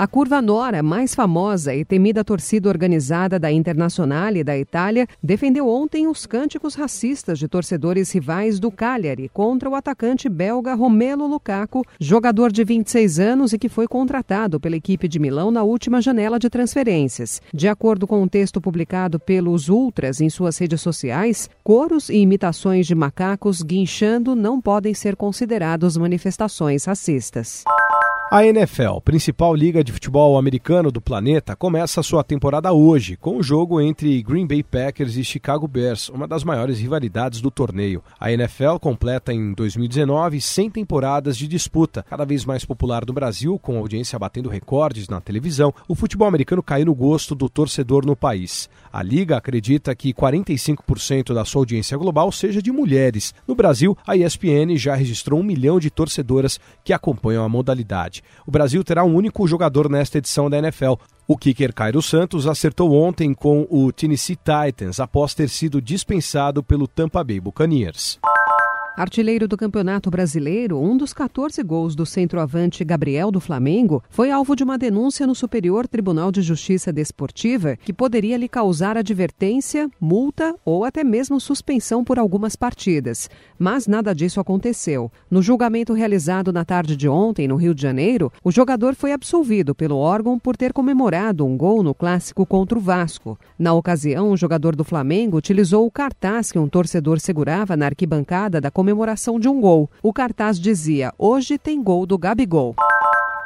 A Curva Nora, mais famosa e temida torcida organizada da Internacional e da Itália, defendeu ontem os cânticos racistas de torcedores rivais do Cagliari contra o atacante belga Romelo Lukaku, jogador de 26 anos e que foi contratado pela equipe de Milão na última janela de transferências. De acordo com um texto publicado pelos Ultras em suas redes sociais, coros e imitações de macacos guinchando não podem ser considerados manifestações racistas. A NFL, principal liga de futebol americano do planeta, começa sua temporada hoje, com o jogo entre Green Bay Packers e Chicago Bears, uma das maiores rivalidades do torneio. A NFL completa em 2019 100 temporadas de disputa, cada vez mais popular no Brasil, com audiência batendo recordes na televisão. O futebol americano caiu no gosto do torcedor no país. A liga acredita que 45% da sua audiência global seja de mulheres. No Brasil, a ESPN já registrou um milhão de torcedoras que acompanham a modalidade. O Brasil terá um único jogador nesta edição da NFL. O kicker Cairo Santos acertou ontem com o Tennessee Titans após ter sido dispensado pelo Tampa Bay Buccaneers. Artilheiro do Campeonato Brasileiro, um dos 14 gols do centroavante Gabriel do Flamengo foi alvo de uma denúncia no Superior Tribunal de Justiça Desportiva que poderia lhe causar advertência, multa ou até mesmo suspensão por algumas partidas. Mas nada disso aconteceu. No julgamento realizado na tarde de ontem, no Rio de Janeiro, o jogador foi absolvido pelo órgão por ter comemorado um gol no clássico contra o Vasco. Na ocasião, o jogador do Flamengo utilizou o cartaz que um torcedor segurava na arquibancada da comemoração de um gol. O cartaz dizia: Hoje tem gol do Gabigol.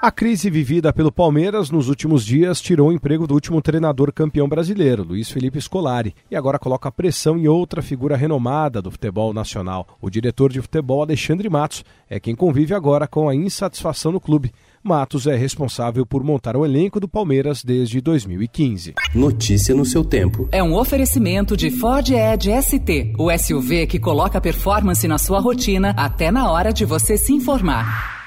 A crise vivida pelo Palmeiras nos últimos dias tirou o emprego do último treinador campeão brasileiro, Luiz Felipe Scolari, e agora coloca pressão em outra figura renomada do futebol nacional. O diretor de futebol, Alexandre Matos, é quem convive agora com a insatisfação no clube. Matos é responsável por montar o elenco do Palmeiras desde 2015. Notícia no seu tempo. É um oferecimento de Ford Edge ST, o SUV que coloca performance na sua rotina até na hora de você se informar.